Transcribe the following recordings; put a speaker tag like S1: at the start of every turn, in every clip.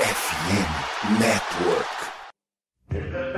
S1: FM Network.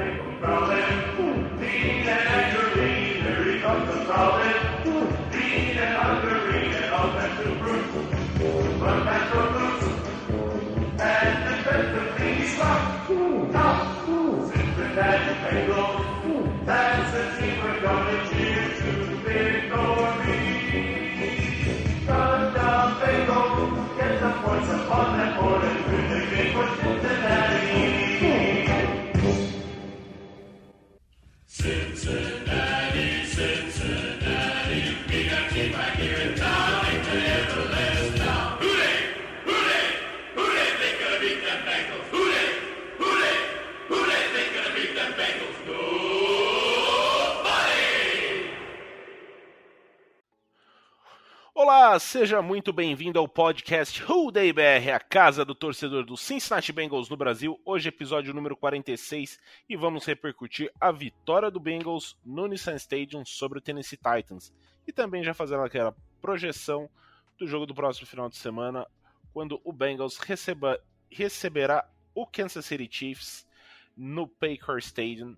S2: Olá, seja muito bem-vindo ao podcast Who Day BR, a casa do torcedor do Cincinnati Bengals no Brasil. Hoje, episódio número 46, e vamos repercutir a vitória do Bengals no Nissan Stadium sobre o Tennessee Titans. E também já fazer aquela projeção do jogo do próximo final de semana, quando o Bengals receba, receberá o Kansas City Chiefs no Paycor Stadium.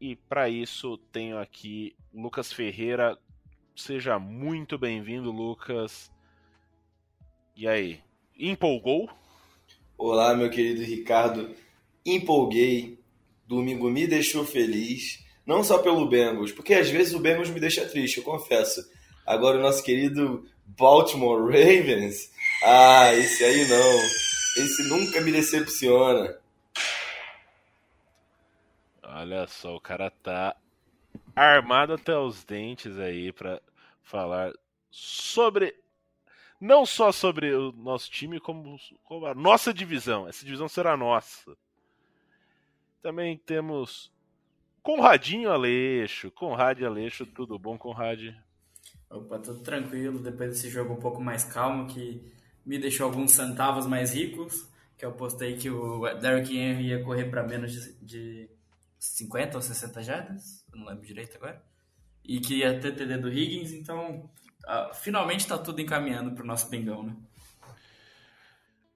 S2: E para isso tenho aqui Lucas Ferreira Seja muito bem-vindo, Lucas. E aí, empolgou?
S3: Olá, meu querido Ricardo. Empolguei. Domingo me deixou feliz. Não só pelo Bengals, porque às vezes o Bengals me deixa triste, eu confesso. Agora o nosso querido Baltimore Ravens. Ah, esse aí não. Esse nunca me decepciona.
S2: Olha só, o cara tá armado até os dentes aí para falar sobre não só sobre o nosso time, como, como, a nossa divisão. Essa divisão será nossa. Também temos Conradinho Aleixo. Conrad Aleixo, tudo bom, Conrad?
S4: Opa, tudo tranquilo. Depois desse jogo um pouco mais calmo, que me deixou alguns centavos mais ricos, que eu postei que o Derrick Henry ia correr para menos de, de 50 ou 60 jardas, não lembro direito agora, e que ia ter TD do Higgins, então uh, finalmente está tudo encaminhando para o nosso Bengão, né?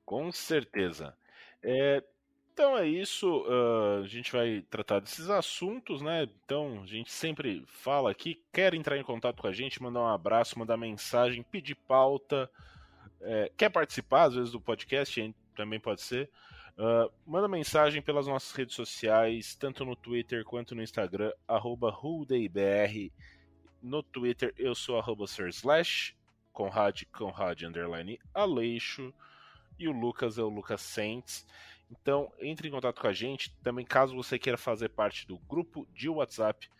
S2: Com certeza. É, então é isso, uh, a gente vai tratar desses assuntos, né? Então a gente sempre fala aqui, quer entrar em contato com a gente, mandar um abraço, mandar mensagem, pedir pauta, é, quer participar às vezes do podcast, também pode ser. Uh, manda mensagem pelas nossas redes sociais, tanto no Twitter quanto no Instagram, arroba No Twitter eu sou arroba Slash, Conrad, Conrad underline Aleixo, e o Lucas é o Lucas Saints. Então entre em contato com a gente, também caso você queira fazer parte do grupo de WhatsApp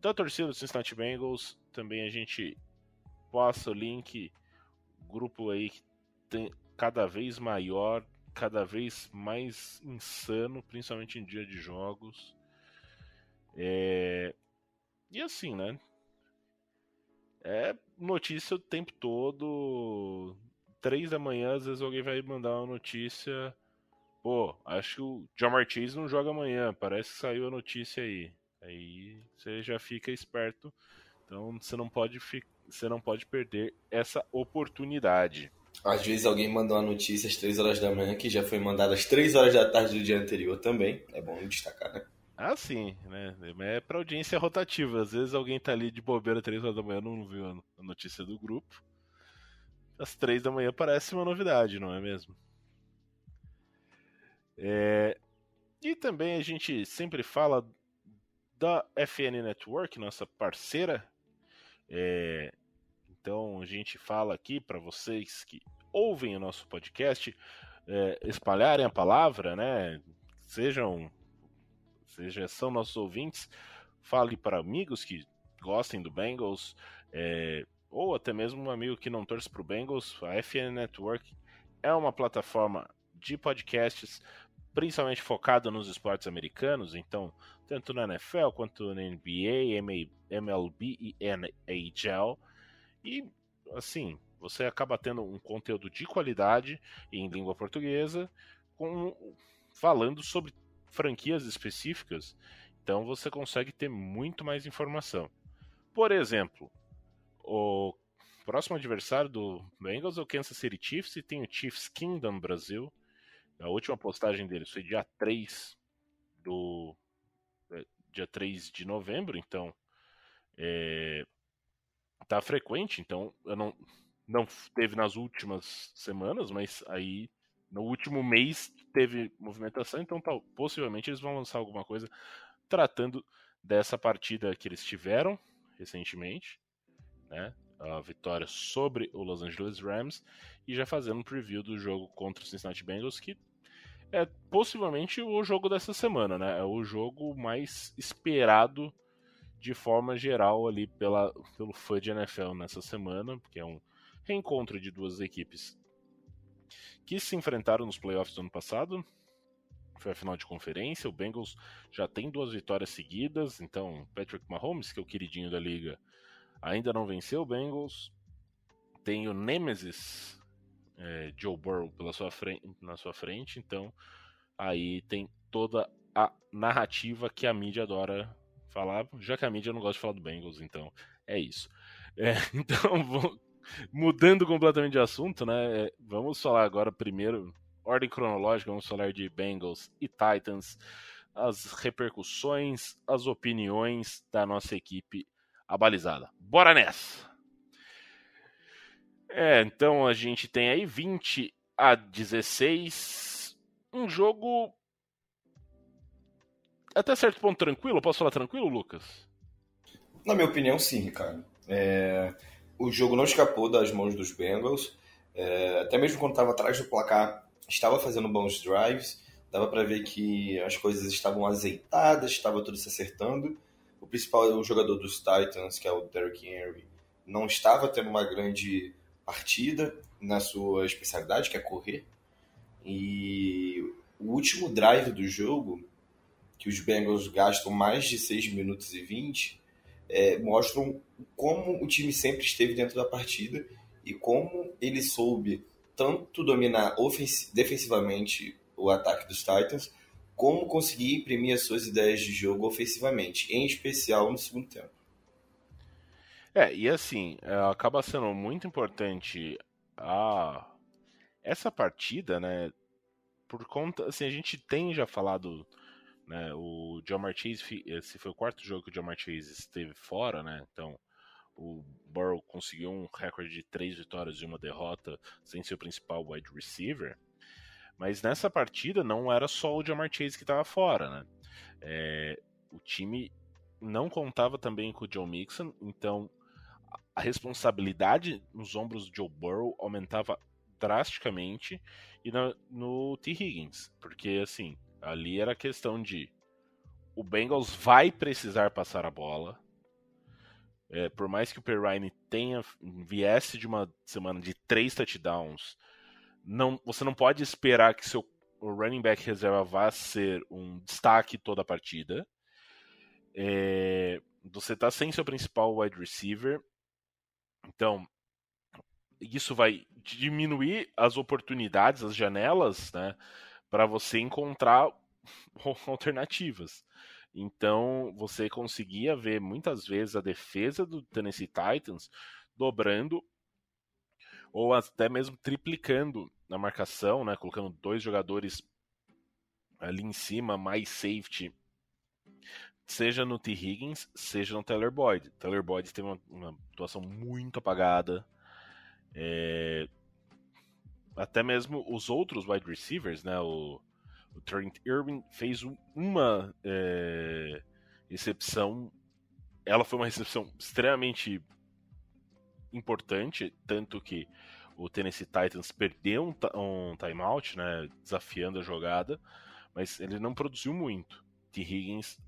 S2: da torcida do Cincinnati Bengals, também a gente passa o link, grupo aí que tem cada vez maior, cada vez mais insano, principalmente em dia de jogos. É... E assim, né? É notícia o tempo todo. Três da manhã, às vezes alguém vai mandar uma notícia. Pô, acho que o John Chase não joga amanhã. Parece que saiu a notícia aí. Aí você já fica esperto. Então você não pode, fi... você não pode perder essa oportunidade.
S3: Às vezes alguém manda uma notícia às 3 horas da manhã que já foi mandada às 3 horas da tarde do dia anterior também. É bom destacar, né?
S2: Ah, sim, né? É pra audiência rotativa. Às vezes alguém tá ali de bobeira 3 horas da manhã não viu a notícia do grupo. Às 3 da manhã parece uma novidade, não é mesmo? É... E também a gente sempre fala da FN Network, nossa parceira. É... Então a gente fala aqui para vocês que ouvem o nosso podcast é, espalharem a palavra, né? Sejam, seja, são nossos ouvintes, fale para amigos que gostem do Bengals, é, ou até mesmo um amigo que não torce para o Bengals. A FN Network é uma plataforma de podcasts principalmente focada nos esportes americanos, então tanto na NFL quanto na NBA, MLB e NHL. E, assim, você acaba tendo um conteúdo de qualidade em língua portuguesa, com, falando sobre franquias específicas. Então você consegue ter muito mais informação. Por exemplo, o próximo adversário do Bengals é o Kansas City Chiefs e tem o Chiefs Kingdom Brasil. A última postagem dele foi dia 3 do. É, dia 3 de novembro, então. É, tá frequente, então eu não, não teve nas últimas semanas, mas aí no último mês teve movimentação, então possivelmente eles vão lançar alguma coisa tratando dessa partida que eles tiveram recentemente, né? A vitória sobre o Los Angeles Rams e já fazendo um preview do jogo contra o Cincinnati Bengals que é possivelmente o jogo dessa semana, né? É o jogo mais esperado de forma geral ali pela, pelo fã de NFL nessa semana, porque é um reencontro de duas equipes que se enfrentaram nos playoffs do ano passado. Foi a final de conferência. O Bengals já tem duas vitórias seguidas, então Patrick Mahomes, que é o queridinho da liga, ainda não venceu o Bengals. Tem o Nemesis é, Joe Burrow pela sua frente, na sua frente, então aí tem toda a narrativa que a mídia adora falar, já que a mídia não gosta de falar do Bengals, então é isso. É, então, vou, mudando completamente de assunto, né? É, vamos falar agora primeiro, ordem cronológica, vamos falar de Bengals e Titans, as repercussões, as opiniões da nossa equipe abalizada. Bora nessa! É, então a gente tem aí 20 a 16, um jogo até certo ponto tranquilo? Posso falar tranquilo, Lucas?
S3: Na minha opinião, sim, Ricardo. É... O jogo não escapou das mãos dos Bengals. É... Até mesmo quando estava atrás do placar, estava fazendo bons drives. Dava para ver que as coisas estavam azeitadas, estava tudo se acertando. O principal o jogador dos Titans, que é o Derrick Henry, não estava tendo uma grande partida na sua especialidade, que é correr. E o último drive do jogo que os Bengals gastam mais de 6 minutos e 20, é, mostram como o time sempre esteve dentro da partida e como ele soube tanto dominar defensivamente o ataque dos Titans, como conseguir imprimir as suas ideias de jogo ofensivamente, em especial no segundo tempo.
S2: É, e assim, é, acaba sendo muito importante a essa partida, né? Por conta, assim, a gente tem já falado né? O Jamar Chase, esse foi o quarto jogo que o Jamar Chase esteve fora, né? Então o Burrow conseguiu um recorde de três vitórias e uma derrota sem ser o principal wide receiver. Mas nessa partida não era só o Jamar Chase que estava fora, né? É, o time não contava também com o Joe Mixon, então a responsabilidade nos ombros do Joe Burrow aumentava drasticamente e no, no T. Higgins, porque assim, Ali era questão de o Bengals vai precisar passar a bola. É, por mais que o Perrine tenha viesse de uma semana de três touchdowns, não, você não pode esperar que seu running back reserva vá ser um destaque toda a partida. É, você está sem seu principal wide receiver, então isso vai diminuir as oportunidades, as janelas, né? Para você encontrar alternativas. Então, você conseguia ver muitas vezes a defesa do Tennessee Titans dobrando ou até mesmo triplicando na marcação, né, colocando dois jogadores ali em cima, mais safety, seja no T. Higgins, seja no Taylor Boyd. Taylor Boyd teve uma, uma atuação muito apagada. É, até mesmo os outros wide receivers, né? O, o Trent Irwin fez uma é, recepção. Ela foi uma recepção extremamente importante, tanto que o Tennessee Titans perdeu um, um timeout, né? Desafiando a jogada, mas ele não produziu muito. T. Higgins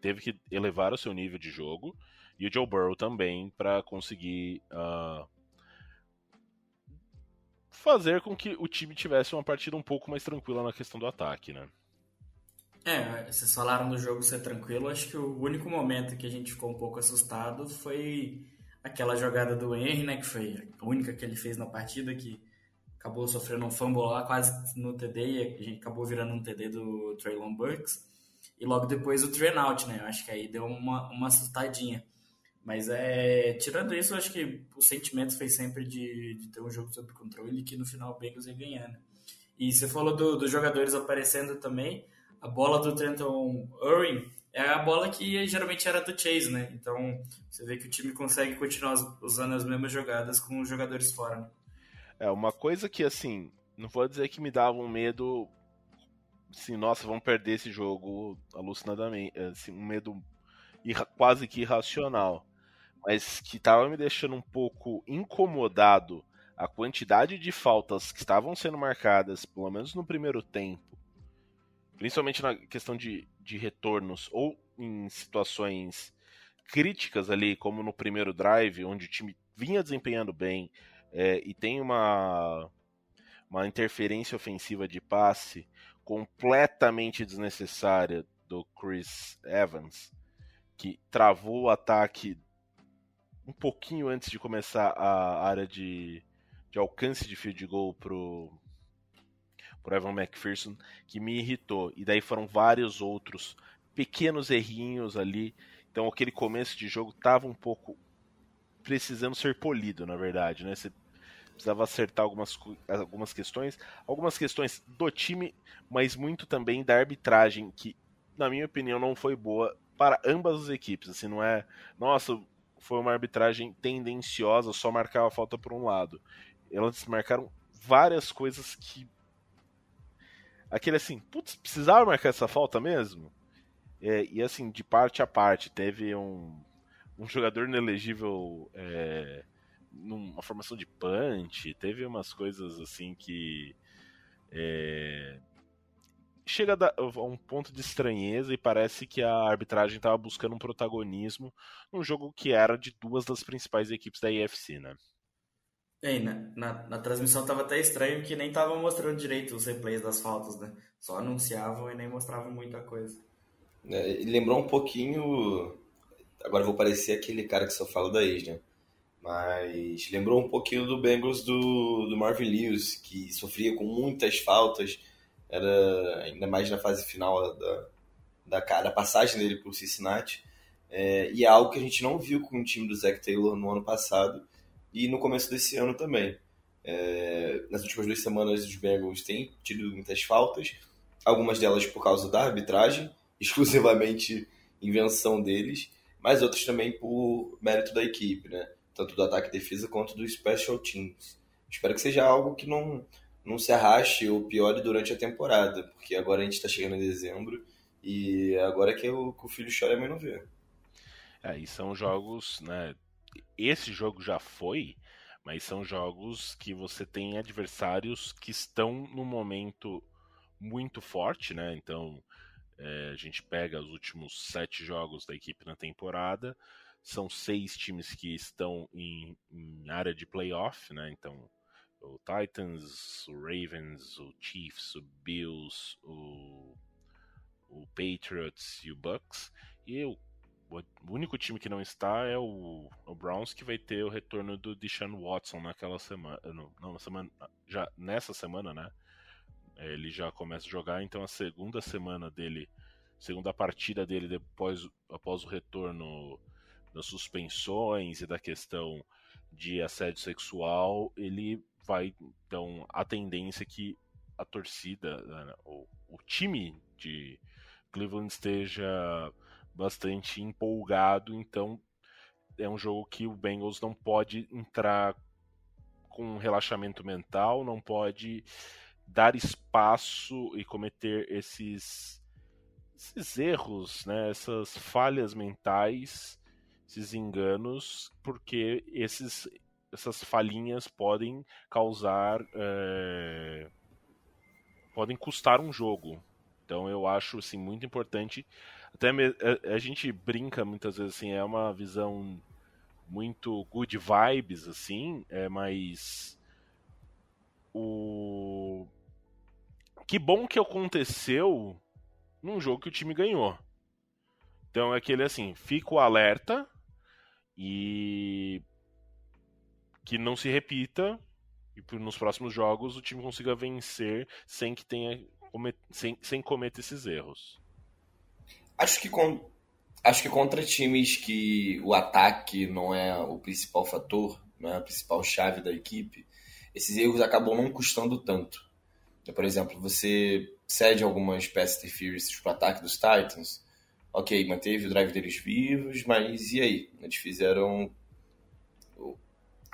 S2: teve que elevar o seu nível de jogo e o Joe Burrow também para conseguir uh, fazer com que o time tivesse uma partida um pouco mais tranquila na questão do ataque, né?
S4: É, vocês falaram do jogo ser tranquilo, acho que o único momento que a gente ficou um pouco assustado foi aquela jogada do Henry, né, que foi a única que ele fez na partida, que acabou sofrendo um fumble lá quase no TD, e a gente acabou virando um TD do Traylon Burks, e logo depois o train out, né, eu acho que aí deu uma, uma assustadinha. Mas é, tirando isso, eu acho que o sentimento foi sempre de, de ter um jogo sob controle que no final o Bengals ia ganhando. E você falou dos do jogadores aparecendo também. A bola do Trenton Irwin é a bola que geralmente era do Chase, né? Então você vê que o time consegue continuar usando as mesmas jogadas com os jogadores fora. Né?
S2: É, uma coisa que assim, não vou dizer que me dava um medo. Assim, nossa, vamos perder esse jogo alucinadamente. Assim, um medo quase que irracional. Mas que tava me deixando um pouco incomodado a quantidade de faltas que estavam sendo marcadas, pelo menos no primeiro tempo, principalmente na questão de, de retornos ou em situações críticas ali, como no primeiro drive, onde o time vinha desempenhando bem é, e tem uma, uma interferência ofensiva de passe completamente desnecessária do Chris Evans, que travou o ataque um pouquinho antes de começar a área de, de alcance de field goal pro, pro Evan McPherson, que me irritou. E daí foram vários outros pequenos errinhos ali. Então aquele começo de jogo tava um pouco precisando ser polido, na verdade, né? Você precisava acertar algumas, algumas questões, algumas questões do time, mas muito também da arbitragem, que na minha opinião não foi boa para ambas as equipes. Assim, não é, nossa, foi uma arbitragem tendenciosa, só marcava a falta por um lado elas marcaram várias coisas que. Aquele assim, putz, precisava marcar essa falta mesmo? É, e assim, de parte a parte, teve um, um jogador inelegível é, numa formação de punch, teve umas coisas assim que. É, chega a um ponto de estranheza e parece que a arbitragem estava buscando um protagonismo num jogo que era de duas das principais equipes da IFC, né?
S4: É, na, na, na, transmissão tava até estranho que nem tava mostrando direito os replays das faltas, né? Só anunciavam e nem mostravam muita coisa.
S3: É, lembrou um pouquinho. Agora vou parecer aquele cara que só fala da ex, né? Mas lembrou um pouquinho do Bengals do, do Marvin Lewis, que sofria com muitas faltas, era ainda mais na fase final da, da, da passagem dele por Cincinnati. É, e é algo que a gente não viu com o time do Zach Taylor no ano passado e no começo desse ano também. É, nas últimas duas semanas, os Bengals têm tido muitas faltas, algumas delas por causa da arbitragem, exclusivamente invenção deles, mas outras também por mérito da equipe, né? tanto do ataque e defesa quanto do special teams. Espero que seja algo que não, não se arraste ou piore durante a temporada, porque agora a gente está chegando em dezembro e agora é que o, que o filho chora e a mãe não vê.
S2: É, e são jogos, né? esse jogo já foi, mas são jogos que você tem adversários que estão no momento muito forte, né? Então é, a gente pega os últimos sete jogos da equipe na temporada, são seis times que estão em, em área de playoff, né? Então o Titans, o Ravens, o Chiefs, o Bills, o, o Patriots e o Bucks. E o o único time que não está é o, o Browns, que vai ter o retorno do Deshaun Watson naquela semana. Não, não semana. Já nessa semana, né? Ele já começa a jogar, então a segunda semana dele, segunda partida dele depois, após o retorno das suspensões e da questão de assédio sexual, ele vai. Então, a tendência que a torcida, né, o, o time de Cleveland esteja bastante empolgado, então é um jogo que o Bengals não pode entrar com relaxamento mental, não pode dar espaço e cometer esses, esses erros, né, essas falhas mentais, esses enganos, porque esses, essas falhinhas podem causar. É, podem custar um jogo. Então eu acho assim, muito importante até a, a, a, gente brinca muitas vezes assim, é uma visão muito good vibes, assim, é, mas o que bom que aconteceu num jogo que o time ganhou. Então é aquele assim, fica o alerta e que não se repita e nos próximos jogos o time consiga vencer sem que tenha sem, sem cometer esses erros.
S3: Acho que, com, acho que contra times que o ataque não é o principal fator, não é a principal chave da equipe, esses erros acabam não custando tanto. Por exemplo, você cede algumas pass interferences para o ataque dos Titans, ok, manteve o drive deles vivos, mas e aí? Eles fizeram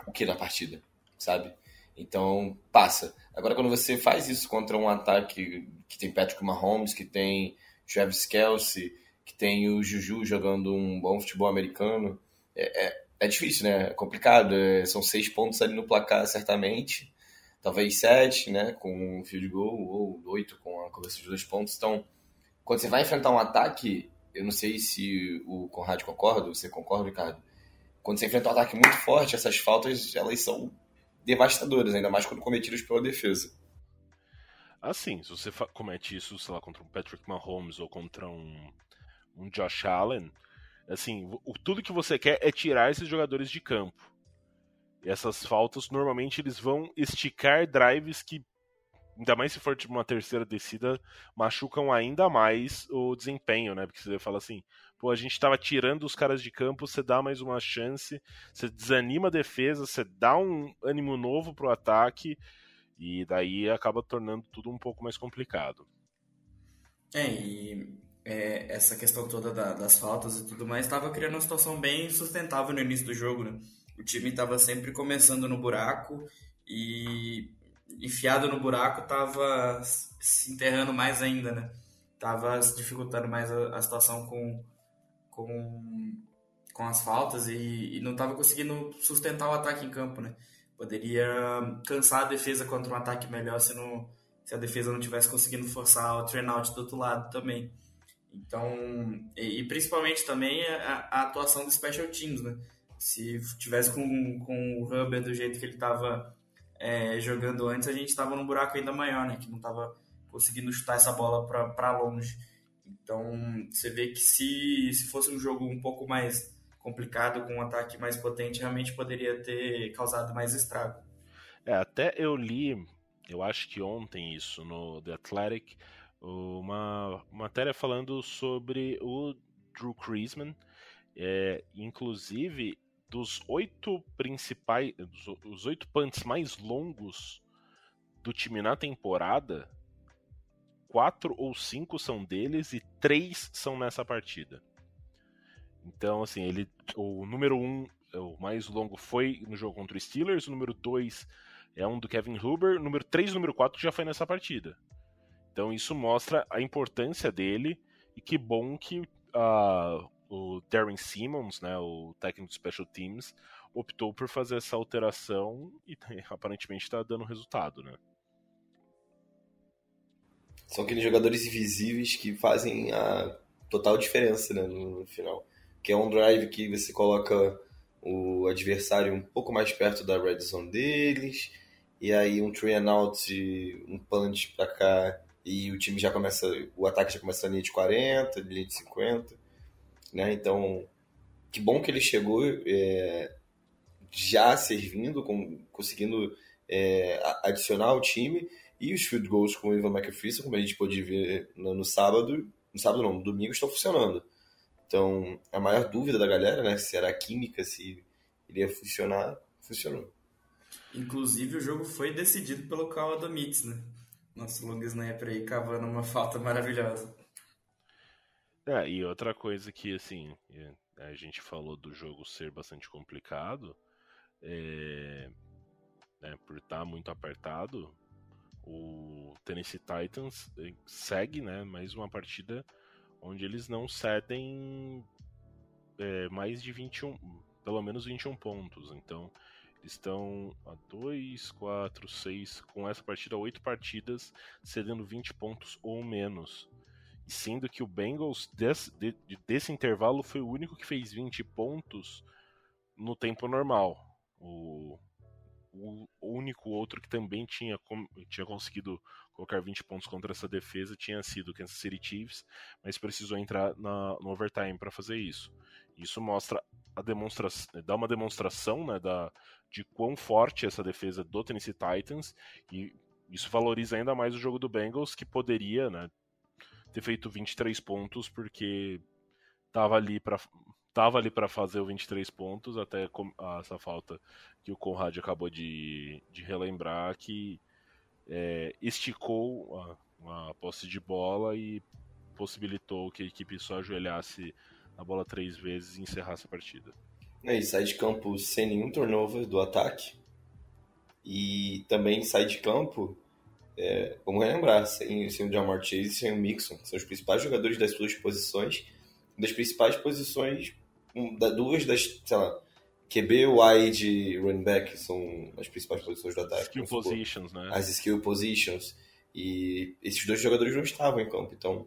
S3: o que na partida, sabe? Então, passa. Agora, quando você faz isso contra um ataque que tem Patrick Mahomes, que tem Travis Kelsey, que tem o Juju jogando um bom futebol americano, é, é, é difícil, né? É complicado. É, são seis pontos ali no placar, certamente. Talvez sete, né? Com um field goal, ou oito com a conversão de dois pontos. Então, quando você vai enfrentar um ataque, eu não sei se o Conrad concorda, você concorda, Ricardo? Quando você enfrenta um ataque muito forte, essas faltas, elas são devastadoras, ainda mais quando cometidas pela defesa.
S2: Assim, se você comete isso, sei lá, contra um Patrick Mahomes ou contra um, um Josh Allen, assim, o, tudo que você quer é tirar esses jogadores de campo. E essas faltas, normalmente, eles vão esticar drives que, ainda mais se for tipo uma terceira descida, machucam ainda mais o desempenho, né? Porque você fala assim, pô, a gente tava tirando os caras de campo, você dá mais uma chance, você desanima a defesa, você dá um ânimo novo pro ataque, e daí acaba tornando tudo um pouco mais complicado.
S4: É, e é, essa questão toda da, das faltas e tudo mais estava criando uma situação bem sustentável no início do jogo, né? O time estava sempre começando no buraco e enfiado no buraco estava se enterrando mais ainda, né? Tava dificultando mais a, a situação com, com, com as faltas e, e não estava conseguindo sustentar o ataque em campo, né? Poderia cansar a defesa contra um ataque melhor se, não, se a defesa não tivesse conseguindo forçar o train out do outro lado também. Então, e, e principalmente também a, a, atuação do special teams, né? Se tivesse com, com o Hubbard do jeito que ele estava é, jogando antes, a gente estava num buraco ainda maior, né? Que não estava conseguindo chutar essa bola para longe. Então, você vê que se, se fosse um jogo um pouco mais complicado, com um ataque mais potente, realmente poderia ter causado mais estrago.
S2: É, até eu li, eu acho que ontem isso, no The Athletic, uma matéria falando sobre o Drew Creasman, é, inclusive dos oito principais, os oito punts mais longos do time na temporada, quatro ou cinco são deles e três são nessa partida. Então, assim, ele. O número um, o mais longo, foi no jogo contra o Steelers. O número dois é um do Kevin Huber. O número três e o número quatro já foi nessa partida. Então isso mostra a importância dele. E que bom que uh, o Darren Simmons, né, o técnico de Special Teams, optou por fazer essa alteração e aparentemente está dando resultado, né?
S3: São aqueles jogadores invisíveis que fazem a total diferença né, no, final que é um drive que você coloca o adversário um pouco mais perto da red zone deles, e aí um three and out, um punch para cá, e o time já começa, o ataque já começa na linha de 40, linha de 50, né? Então, que bom que ele chegou é, já servindo, com, conseguindo é, adicionar o time, e os field goals com o Ivan McPherson, como a gente pôde ver no, no sábado, no sábado não, no domingo estão funcionando. Então, a maior dúvida da galera, né, se era química, se iria funcionar, funcionou.
S4: Inclusive, o jogo foi decidido pelo Carl Adomitz, né? Nosso long sniper aí cavando uma falta maravilhosa.
S2: É, e outra coisa que, assim, é, a gente falou do jogo ser bastante complicado, é, né, por estar muito apertado, o Tennessee Titans é, segue, né, mais uma partida onde eles não cedem é, mais de 21, pelo menos 21 pontos. Então, eles estão a 2, 4, 6, com essa partida, 8 partidas, cedendo 20 pontos ou menos. Sendo que o Bengals, desse, de, desse intervalo, foi o único que fez 20 pontos no tempo normal. O, o único outro que também tinha, tinha conseguido colocar 20 pontos contra essa defesa tinha sido o Kansas City Chiefs, mas precisou entrar na, no overtime para fazer isso. Isso mostra a demonstração, dá uma demonstração né, da, de quão forte é essa defesa do Tennessee Titans e isso valoriza ainda mais o jogo do Bengals que poderia né, ter feito 23 pontos porque estava ali para tava ali para fazer o 23 pontos até essa falta que o Conrad acabou de, de relembrar que é, esticou a, a posse de bola e possibilitou que a equipe só ajoelhasse a bola três vezes e encerrasse a partida.
S3: É, e sai de campo sem nenhum turnover do ataque. E também sai de campo, é, vamos relembrar, sem, sem o Jamar Chase e sem o Mixon, que são os principais jogadores das suas posições, das principais posições, duas das, sei lá, QB, wide e running back são as principais posições do ataque.
S2: Skill positions, né?
S3: As skill positions. E esses dois jogadores não estavam em campo. Então,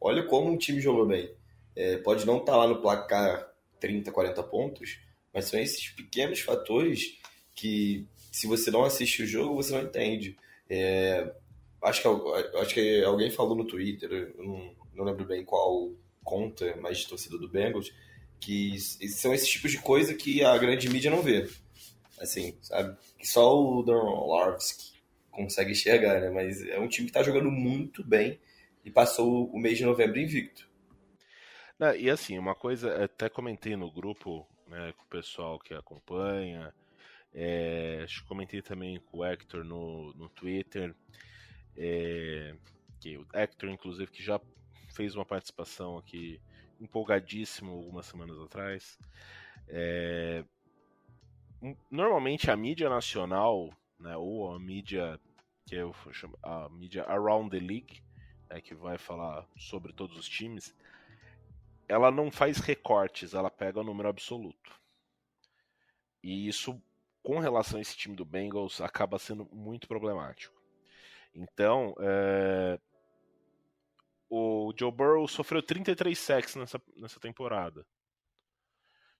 S3: olha como o time jogou bem. É, pode não estar tá lá no placar 30, 40 pontos, mas são esses pequenos fatores que, se você não assiste o jogo, você não entende. É, acho, que, acho que alguém falou no Twitter, não, não lembro bem qual conta mais de torcida do Bengals, que são esses tipos de coisa que a grande mídia não vê. Assim, sabe? Que só o Don Larvsky consegue enxergar, né? Mas é um time que está jogando muito bem e passou o mês de novembro invicto.
S2: Não, e assim, uma coisa, até comentei no grupo né, com o pessoal que acompanha, é, comentei também com o Hector no, no Twitter, é, que o Hector, inclusive, que já fez uma participação aqui empolgadíssimo algumas semanas atrás. É, normalmente a mídia nacional, né, ou a mídia que eu chamo a mídia around the league, né, que vai falar sobre todos os times, ela não faz recortes, ela pega o número absoluto. E isso, com relação a esse time do Bengals, acaba sendo muito problemático. Então, é... o Joe Burrow sofreu 33 sacks nessa, nessa temporada.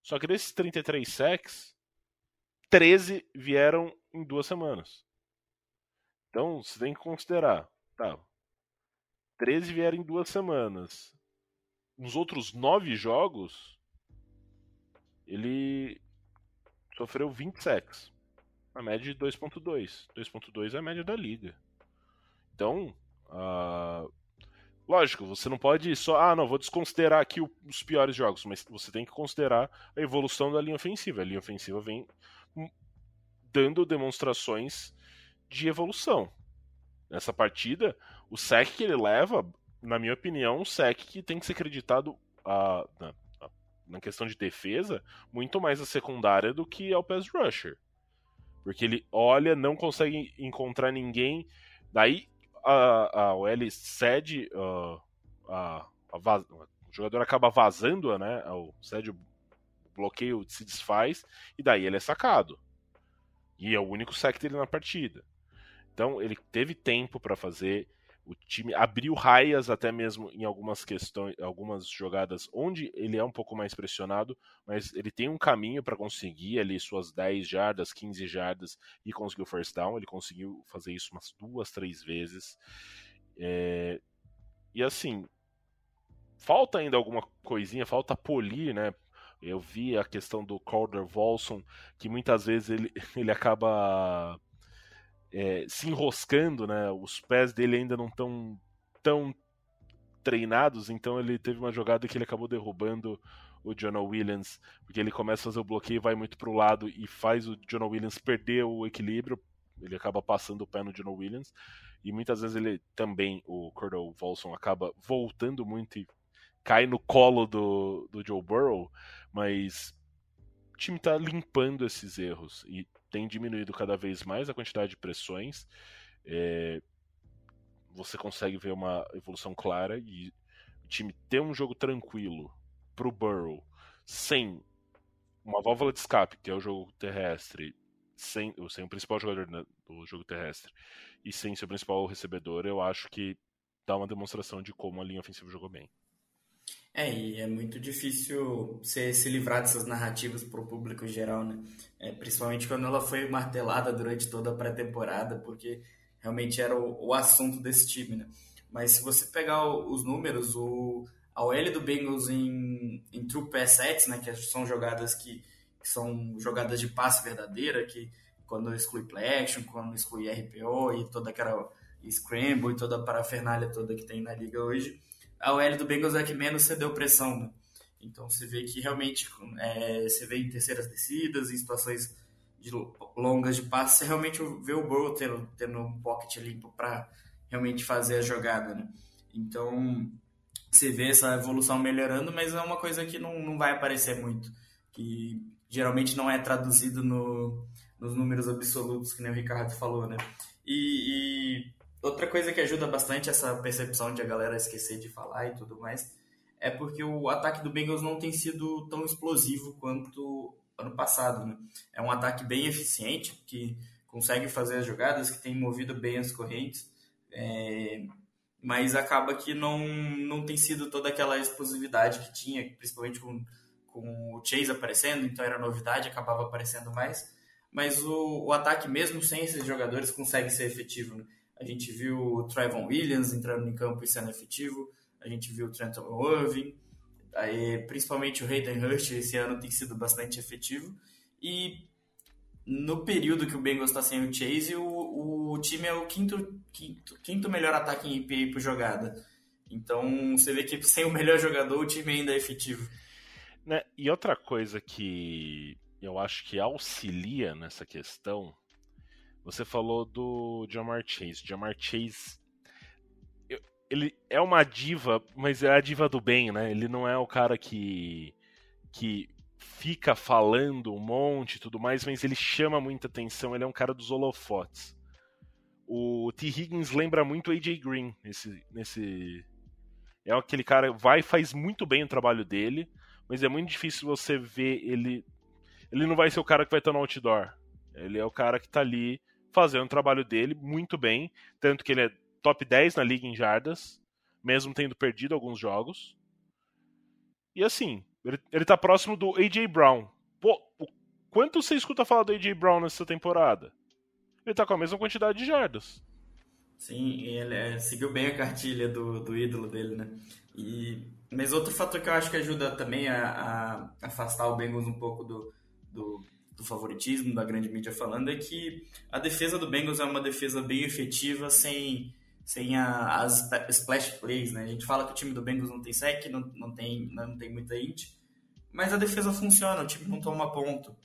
S2: Só que desses 33 sacks, 13 vieram em duas semanas. Então, você tem que considerar, tá, 13 vieram em duas semanas nos outros nove jogos, ele sofreu 20 sacks. A média de 2.2. 2.2 é a média da liga. Então, uh, lógico, você não pode só, ah, não, vou desconsiderar aqui os piores jogos, mas você tem que considerar a evolução da linha ofensiva. A linha ofensiva vem dando demonstrações de evolução. Nessa partida, o sec que ele leva na minha opinião, um sec que tem que ser acreditado a, na, na, questão de defesa muito mais a secundária do que ao pass rusher. Porque ele olha, não consegue encontrar ninguém, daí a, a OL cede, uh, a, a vaz, o jogador acaba vazando, né? O, cede o bloqueio se desfaz e daí ele é sacado. E é o único sec dele na partida. Então ele teve tempo para fazer o time abriu raias até mesmo em algumas questões, algumas jogadas onde ele é um pouco mais pressionado, mas ele tem um caminho para conseguir ali suas 10 jardas, 15 jardas e conseguiu first down. Ele conseguiu fazer isso umas duas, três vezes. É... E assim, falta ainda alguma coisinha, falta polir, né? Eu vi a questão do Calder Volson, que muitas vezes ele, ele acaba é, se enroscando, né? Os pés dele ainda não estão tão treinados, então ele teve uma jogada que ele acabou derrubando o Jonah Williams, porque ele começa a fazer o bloqueio, vai muito para o lado e faz o Jonah Williams perder o equilíbrio, ele acaba passando o pé no Jonah Williams, e muitas vezes ele também, o Cordell Volson, acaba voltando muito e cai no colo do, do Joe Burrow, mas o time está limpando esses erros, e tem diminuído cada vez mais a quantidade de pressões. É, você consegue ver uma evolução clara e o time ter um jogo tranquilo para o Burrow sem uma válvula de escape, que é o jogo terrestre, sem, sem o principal jogador do jogo terrestre e sem seu principal recebedor, eu acho que dá uma demonstração de como a linha ofensiva jogou bem.
S4: É, e é muito difícil você se livrar dessas narrativas para o público em geral, né? É, principalmente quando ela foi martelada durante toda a pré-temporada, porque realmente era o, o, assunto desse time, né? Mas se você pegar o, os números, o, a OL do Bengals em, em true pass sets, né? Que são jogadas que, que são jogadas de passe verdadeira, que quando exclui play action, quando exclui RPO e toda aquela scramble e toda a parafernália toda que tem na liga hoje, a OL do Bengals é que menos cedeu pressão, né? Então você vê que realmente é, você vê em terceiras descidas, em situações de longas de passe, você realmente vê o Burrow tendo, tendo um pocket limpo para realmente fazer a jogada, né? Então, você vê essa evolução melhorando, mas é uma coisa que não, não vai aparecer muito, que geralmente não é traduzido no, nos números absolutos, que nem o Ricardo falou, né? E, e, outra coisa que ajuda bastante essa percepção de a galera esquecer de falar e tudo mais, é porque o ataque do Bengals não tem sido tão explosivo quanto ano passado, né? É um ataque bem eficiente, que consegue fazer as jogadas, que tem movido bem as correntes, é, mas acaba que não, não tem sido toda aquela explosividade que tinha, principalmente com, com o Chase aparecendo, então era novidade, acabava aparecendo mais. Mas o, o ataque, mesmo sem esses jogadores, consegue ser efetivo. Né? A gente viu o Trayvon Williams entrando em campo e sendo efetivo, a gente viu o Trenton Irving, aí, principalmente o Hayden Hurst esse ano tem sido bastante efetivo. E no período que o Bengals está sem o Chase, o, o time é o quinto, quinto, quinto melhor ataque em EPA por jogada. Então você vê que sem o melhor jogador o time ainda é efetivo.
S2: Né? E outra coisa que eu acho que auxilia nessa questão, você falou do Jamar Chase. Jamar Chase ele é uma diva, mas é a diva do bem, né? Ele não é o cara que que fica falando um monte e tudo mais, mas ele chama muita atenção, ele é um cara dos holofotes. O T. Higgins lembra muito AJ Green nesse, nesse. É aquele cara vai e faz muito bem o trabalho dele, mas é muito difícil você ver ele. Ele não vai ser o cara que vai estar no outdoor. Ele é o cara que está ali fazendo o trabalho dele muito bem, tanto que ele é top 10 na liga em jardas, mesmo tendo perdido alguns jogos. E assim, ele, ele tá próximo do A.J. Brown. Pô, o quanto você escuta falar do A.J. Brown nessa temporada? Ele tá com a mesma quantidade de jardas.
S4: Sim, ele é, seguiu bem a cartilha do, do ídolo dele, né? E, mas outro fator que eu acho que ajuda também a, a afastar o Bengals um pouco do, do, do, favoritismo da grande mídia falando é que a defesa do Bengals é uma defesa bem efetiva sem, sem a, as splash plays, né? A gente fala que o time do Bengals não tem sec, não, não, tem, não tem muita int, mas a defesa funciona, o time não toma ponto.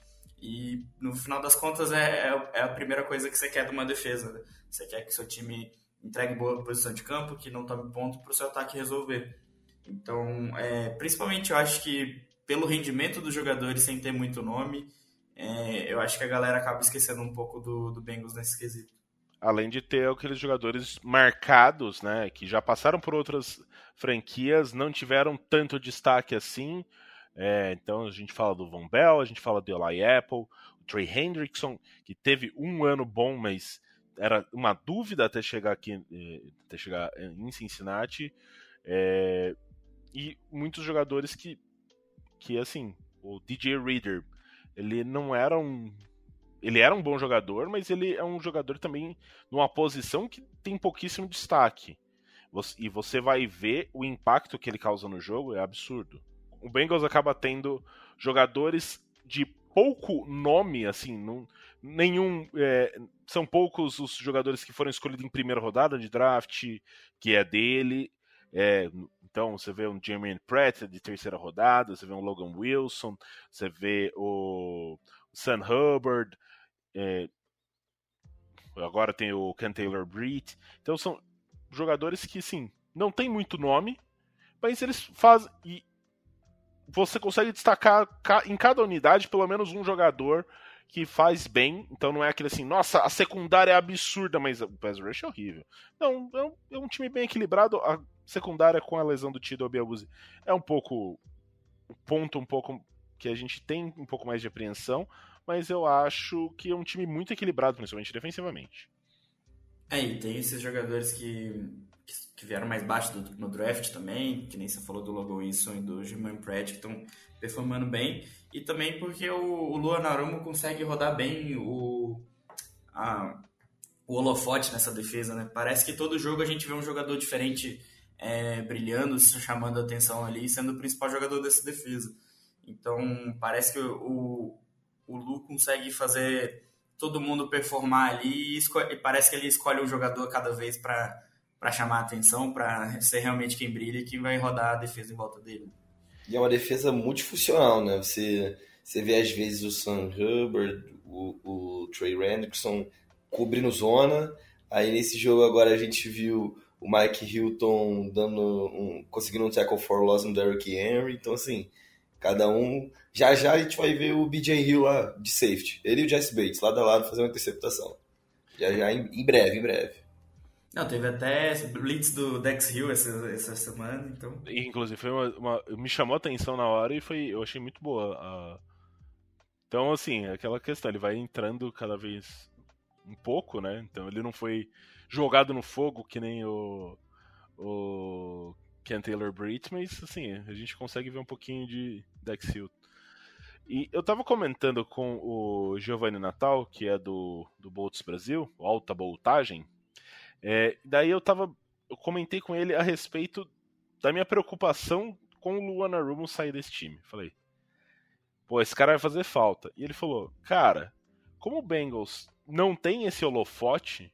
S4: E no final das contas é, é, é a primeira coisa que você quer de uma defesa. Né? Você quer que seu time entregue boa posição de campo, que não tome ponto para o seu ataque resolver. Então, é, principalmente eu acho que pelo rendimento dos jogadores sem ter muito nome, é, eu acho que a galera acaba esquecendo um pouco do, do Bengals nesse quesito.
S2: Além de ter aqueles jogadores marcados, né, que já passaram por outras franquias, não tiveram tanto destaque assim. É, então a gente fala do Von Bell, a gente fala do Eli Apple, o Trey Hendrickson, que teve um ano bom, mas era uma dúvida até chegar aqui, é, até chegar em Cincinnati. É, e muitos jogadores que, que assim, o DJ Reader, ele não era um ele era um bom jogador, mas ele é um jogador também numa posição que tem pouquíssimo destaque. E você vai ver o impacto que ele causa no jogo, é absurdo. O Bengals acaba tendo jogadores de pouco nome, assim, não, nenhum. É, são poucos os jogadores que foram escolhidos em primeira rodada de draft, que é dele. É, então você vê um Jermaine Pratt de terceira rodada, você vê um Logan Wilson, você vê o Sam Hubbard, é, agora tem o Ken Taylor Britt. Então são jogadores que, sim, não tem muito nome, mas eles fazem. E você consegue destacar em cada unidade pelo menos um jogador que faz bem. Então não é aquele assim, nossa, a secundária é absurda, mas o pass rush é horrível. Não, é um, é um time bem equilibrado. A secundária com a lesão do Tido Abiabuzi é um pouco. O ponto um pouco que a gente tem um pouco mais de apreensão, mas eu acho que é um time muito equilibrado, principalmente defensivamente.
S4: É, e tem esses jogadores que, que vieram mais baixo do, no draft também, que nem você falou do Logan Wilson e do Jimmy Pratt, que estão performando bem, e também porque o, o Luan Narumo consegue rodar bem o, a, o holofote nessa defesa, né? Parece que todo jogo a gente vê um jogador diferente é, brilhando, chamando atenção ali, sendo o principal jogador dessa defesa. Então, parece que o, o Lu consegue fazer todo mundo performar ali e, e parece que ele escolhe um jogador cada vez para chamar atenção, para ser realmente quem brilha e quem vai rodar a defesa em volta dele.
S3: E é uma defesa multifuncional, né? Você, Você vê às vezes o Sam Hubbard, o, o Trey Hendrickson cobrindo zona. Aí nesse jogo agora a gente viu o Mike Hilton dando um, conseguindo um tackle for loss no Derrick Henry. Então, assim, cada um. Já já a gente vai ver o BJ Hill lá de safety. Ele e o Jesse Bates, lado a lado, fazer uma interceptação. Já já em, em breve, em breve.
S4: Não, teve até blitz do Dex Hill essa, essa semana, então.
S2: Inclusive, foi uma, uma, me chamou a atenção na hora e foi, eu achei muito boa. A... Então, assim, aquela questão, ele vai entrando cada vez um pouco, né? Então ele não foi jogado no fogo que nem o, o Ken Taylor Britt, mas assim, a gente consegue ver um pouquinho de Dex Hill. E eu tava comentando com o Giovanni Natal, que é do, do Bolts Brasil, Alta Boltagem, é, daí eu tava. Eu comentei com ele a respeito da minha preocupação com o Luana Rumo sair desse time. Falei, pô, esse cara vai fazer falta. E ele falou, cara, como o Bengals não tem esse holofote,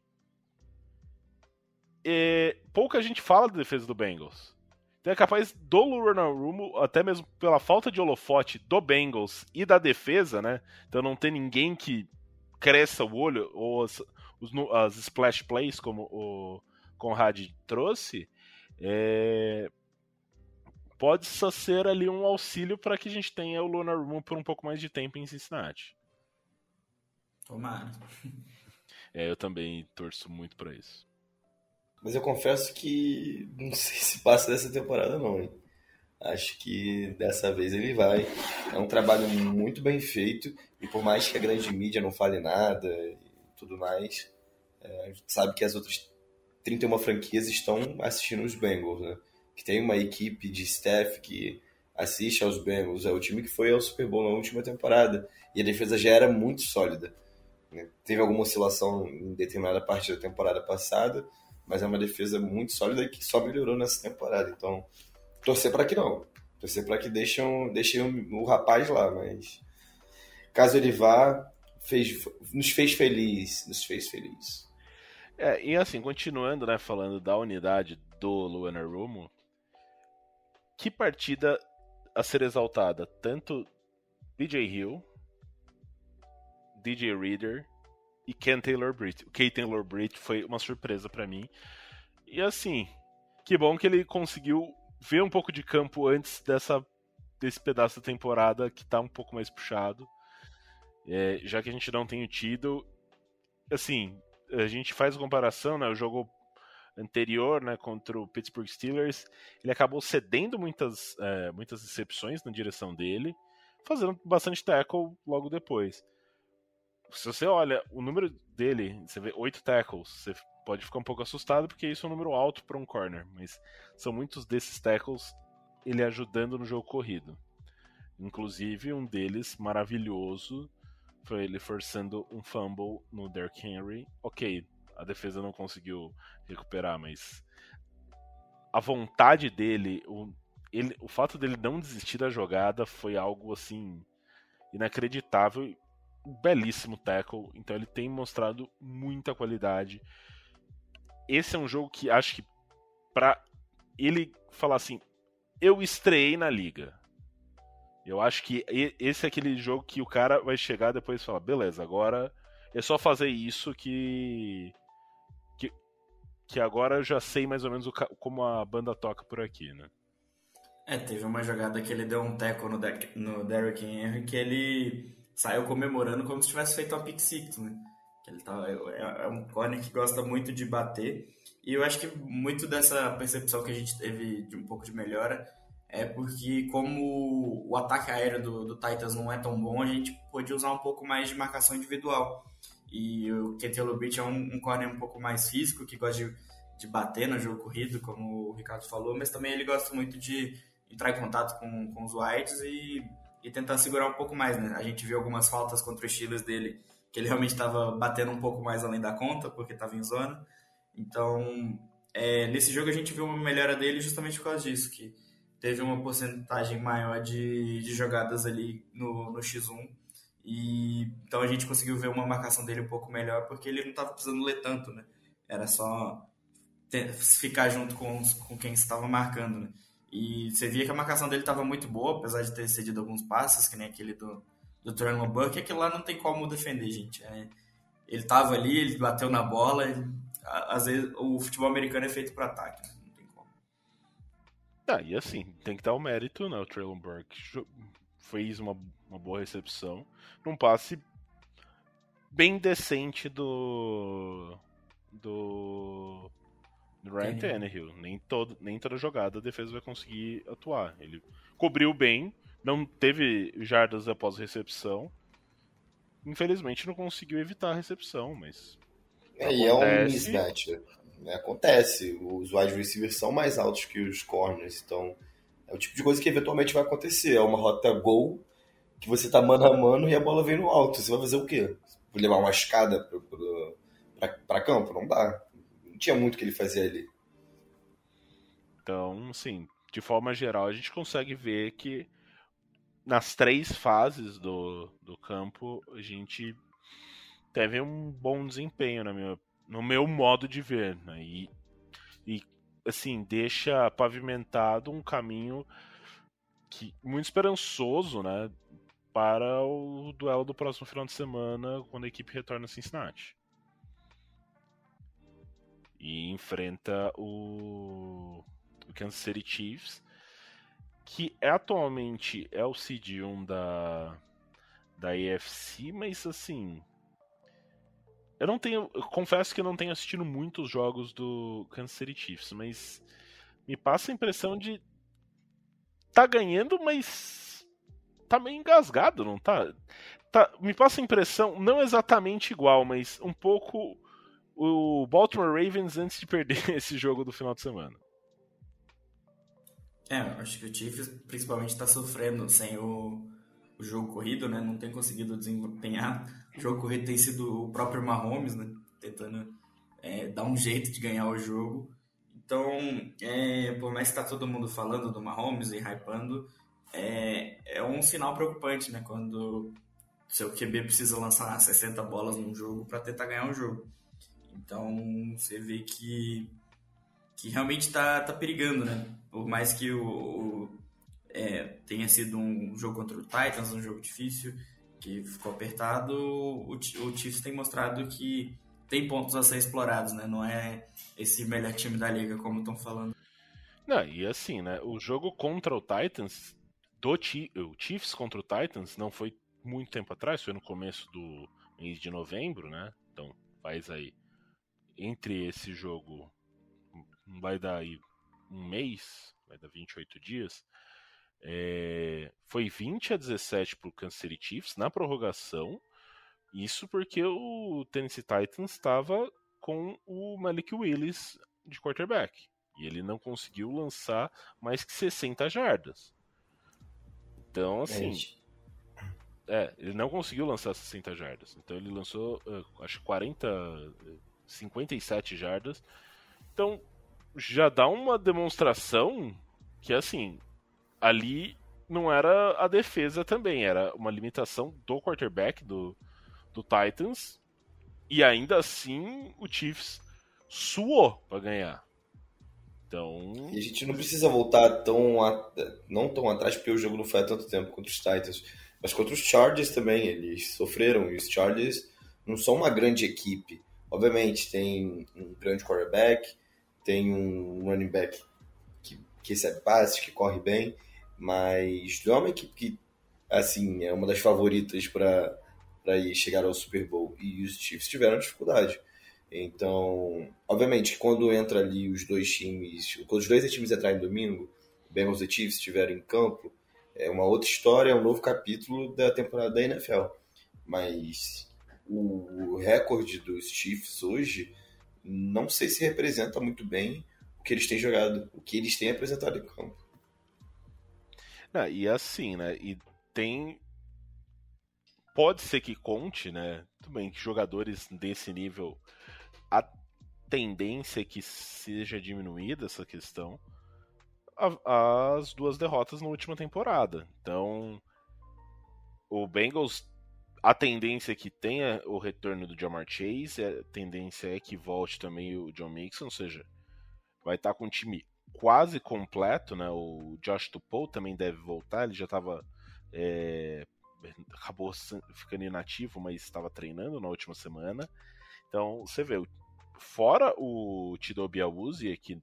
S2: é, pouca gente fala da defesa do Bengals. Então é capaz do Luana Rumo, até mesmo pela falta de holofote do Bengals e da defesa, né? Então não tem ninguém que cresça o olho, ou as, os, as splash plays, como o Conrad trouxe, é, pode só ser ali um auxílio para que a gente tenha o Lunar Room por um pouco mais de tempo em Cincinnati.
S4: Tomara.
S2: É, eu também torço muito para isso.
S3: Mas eu confesso que não sei se passa dessa temporada não, hein? Acho que dessa vez ele vai. É um trabalho muito bem feito e por mais que a grande mídia não fale nada e tudo mais, é, a gente sabe que as outras 31 franquias estão assistindo os Bengals, né? Que tem uma equipe de staff que assiste aos Bengals. É o time que foi ao Super Bowl na última temporada e a defesa já era muito sólida. Né? Teve alguma oscilação em determinada parte da temporada passada, mas é uma defesa muito sólida que só melhorou nessa temporada. Então, torcer para que não. Torcer para que deixem, deixem o, rapaz lá, mas caso ele vá, fez, nos fez feliz, nos fez feliz.
S2: É, e assim, continuando, né, falando da unidade do Luana Rumo, que partida a ser exaltada? Tanto DJ Hill, DJ Reader e Ken Taylor Britt. O Ken Taylor Britt foi uma surpresa para mim. E assim, que bom que ele conseguiu ver um pouco de campo antes dessa desse pedaço da temporada que tá um pouco mais puxado. É, já que a gente não tem tido, assim, a gente faz a comparação, né? O jogo anterior, né, contra o Pittsburgh Steelers, ele acabou cedendo muitas, é, muitas recepções na direção dele, fazendo bastante tackle logo depois. Se você olha o número dele, você vê oito tackles, você pode ficar um pouco assustado porque isso é um número alto para um corner, mas são muitos desses tackles ele ajudando no jogo corrido. Inclusive um deles maravilhoso foi ele forçando um fumble no Derrick Henry. Ok, a defesa não conseguiu recuperar, mas a vontade dele, o, ele, o fato dele não desistir da jogada foi algo assim inacreditável. Belíssimo tackle, então ele tem mostrado muita qualidade. Esse é um jogo que acho que para ele falar assim, eu estreiei na liga. Eu acho que esse é aquele jogo que o cara vai chegar depois e falar, beleza, agora é só fazer isso que que, que agora eu já sei mais ou menos o, como a banda toca por aqui, né?
S4: É, teve uma jogada que ele deu um teco no, no Derrick Henry que ele saiu comemorando como se tivesse feito a pick six, né? Ele tá, é, é um corner que gosta muito de bater e eu acho que muito dessa percepção que a gente teve de um pouco de melhora é porque como o ataque aéreo do, do Titans não é tão bom, a gente pode usar um pouco mais de marcação individual. E o Ketelo Beach é um, um corner um pouco mais físico, que gosta de, de bater no jogo corrido, como o Ricardo falou, mas também ele gosta muito de entrar em contato com, com os Whites e, e tentar segurar um pouco mais, né? A gente viu algumas faltas contra os Steelers dele, que ele realmente estava batendo um pouco mais além da conta, porque estava em zona. Então, é, nesse jogo a gente viu uma melhora dele justamente por causa disso, que teve uma porcentagem maior de, de jogadas ali no, no X1. E então a gente conseguiu ver uma marcação dele um pouco melhor, porque ele não estava precisando ler tanto, né? Era só ter, ficar junto com, com quem estava marcando, né? E você via que a marcação dele estava muito boa, apesar de ter cedido alguns passes, que nem aquele do, do Traylon Burke é que lá não tem como defender, gente. É, ele tava ali, ele bateu na bola. Ele, às vezes o futebol americano é feito para ataque, né? não tem como.
S2: Ah, e assim, tem que dar o mérito, né? O Traylon Burke fez uma, uma boa recepção num passe bem decente do. do. Ryan Tannehill. Nem, todo, nem toda jogada a defesa vai conseguir atuar. Ele cobriu bem, não teve jardas após recepção. Infelizmente não conseguiu evitar a recepção, mas.
S3: É, e é um mismatch. Né? Acontece. Os wide receivers são mais altos que os corners, então é o tipo de coisa que eventualmente vai acontecer. É uma rota gol que você tá mano a mano e a bola vem no alto. Você vai fazer o quê? Levar uma escada para campo? Não dá. Tinha muito que ele fazia ali.
S2: Então, sim, de forma geral, a gente consegue ver que nas três fases do, do campo, a gente teve um bom desempenho na minha, no meu modo de ver. Né? E, e, assim, deixa pavimentado um caminho que, muito esperançoso né, para o duelo do próximo final de semana, quando a equipe retorna a Cincinnati. E enfrenta o, o Kansas City Chiefs que é, atualmente é o cd 1 da, da AFC, mas assim. Eu não tenho. Eu confesso que eu não tenho assistido muitos jogos do Kansas City Chiefs, mas me passa a impressão de. Tá ganhando, mas. Tá meio engasgado, não tá? tá me passa a impressão, não exatamente igual, mas um pouco o Baltimore Ravens antes de perder esse jogo do final de semana.
S4: É, acho que o Chiefs principalmente está sofrendo sem o, o, jogo corrido, né? Não tem conseguido desempenhar. O jogo corrido tem sido o próprio Mahomes, né? Tentando é, dar um jeito de ganhar o jogo. Então, é, por mais que está todo mundo falando do Mahomes e hypando, é, é um sinal preocupante, né? Quando seu QB precisa lançar 60 bolas num jogo para tentar ganhar um jogo. Então, você vê que que realmente está tá perigando, né? Por mais que o, o é, tenha sido um jogo contra o Titans, um jogo difícil, que ficou apertado, o, o Chiefs tem mostrado que tem pontos a ser explorados, né? Não é esse melhor time da liga, como estão falando.
S2: Não, e assim, né? O jogo contra o Titans, do o Chiefs contra o Titans, não foi muito tempo atrás, foi no começo do mês de novembro, né? Então faz aí entre esse jogo vai dar aí um mês, vai dar 28 dias, é, foi 20 a 17 para o Kansas City Chiefs na prorrogação. Isso porque o Tennessee Titans estava com o Malik Willis de quarterback. E ele não conseguiu lançar mais que 60 jardas. Então, assim. É, ele não conseguiu lançar 60 jardas. Então ele lançou, acho 40, 57 jardas. Então, já dá uma demonstração que, assim, ali não era a defesa também, era uma limitação do quarterback do, do Titans. E ainda assim, o Chiefs suou para ganhar. Então.
S3: E a gente não precisa voltar tão. A... não tão atrás, porque o jogo não foi há tanto tempo contra os Titans. Mas contra os Chargers também, eles sofreram. E os Chargers não são uma grande equipe. Obviamente, tem um grande quarterback, tem um running back que, que recebe passes, que corre bem, mas não é uma equipe que, assim, é uma das favoritas para chegar ao Super Bowl. E os Chiefs tiveram dificuldade. Então, obviamente, quando entra ali os dois times, quando os dois times entrarem domingo, Bengals e Chiefs estiverem em campo, é uma outra história, é um novo capítulo da temporada da NFL. Mas o recorde dos Chiefs hoje não sei se representa muito bem o que eles têm jogado, o que eles têm apresentado em campo.
S2: Não, e assim, né? E tem. Pode ser que conte, né? Tudo bem que jogadores desse nível. A tendência é que seja diminuída essa questão. as duas derrotas na última temporada. Então. O Bengals a tendência é que tenha o retorno do Jamar Chase, a tendência é que volte também o John Mixon, ou seja, vai estar com um time quase completo, né? O Josh Tupou também deve voltar, ele já estava é, acabou ficando inativo, mas estava treinando na última semana. Então, você vê, fora o Tidobi Awuzie, que